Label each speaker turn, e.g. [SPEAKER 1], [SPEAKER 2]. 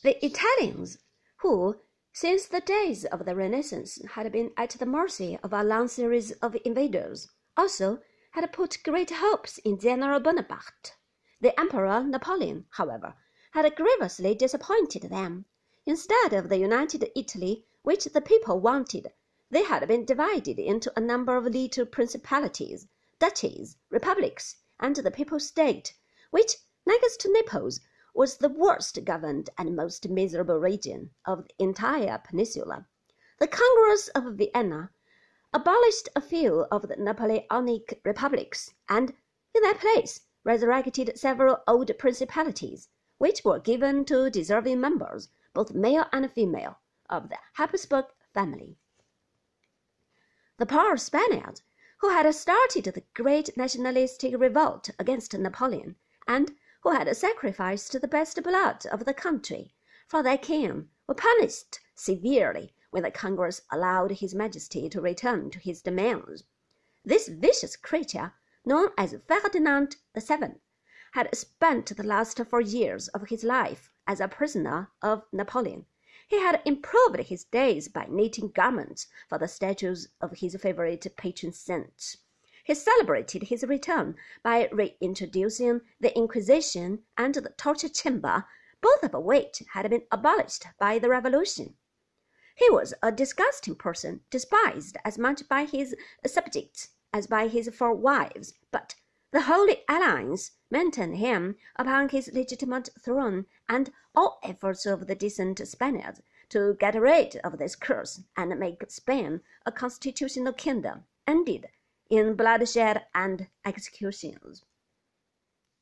[SPEAKER 1] The Italians, who since the days of the Renaissance had been at the mercy of a long series of invaders, also had put great hopes in General Bonaparte. The Emperor Napoleon, however, had grievously disappointed them. Instead of the united Italy which the people wanted, they had been divided into a number of little principalities, duchies, republics, and the Papal State, which, next to Naples, was the worst governed and most miserable region of the entire peninsula. The Congress of Vienna abolished a few of the Napoleonic republics, and in their place resurrected several old principalities, which were given to deserving members, both male and female, of the Habsburg family. The poor Spaniards, who had started the great nationalistic revolt against Napoleon, and who had sacrificed the best blood of the country for their king, were punished severely when the Congress allowed his Majesty to return to his domains. This vicious creature, known as Ferdinand VII., had spent the last four years of his life as a prisoner of Napoleon he had improved his days by knitting garments for the statues of his favorite patron saints. He celebrated his return by reintroducing the Inquisition and the torture chamber, both of which had been abolished by the Revolution. He was a disgusting person, despised as much by his subjects as by his four wives, but the Holy Alliance maintained him upon his legitimate throne, and all efforts of the decent Spaniards to get rid of this curse and make Spain a constitutional kingdom ended in bloodshed and executions.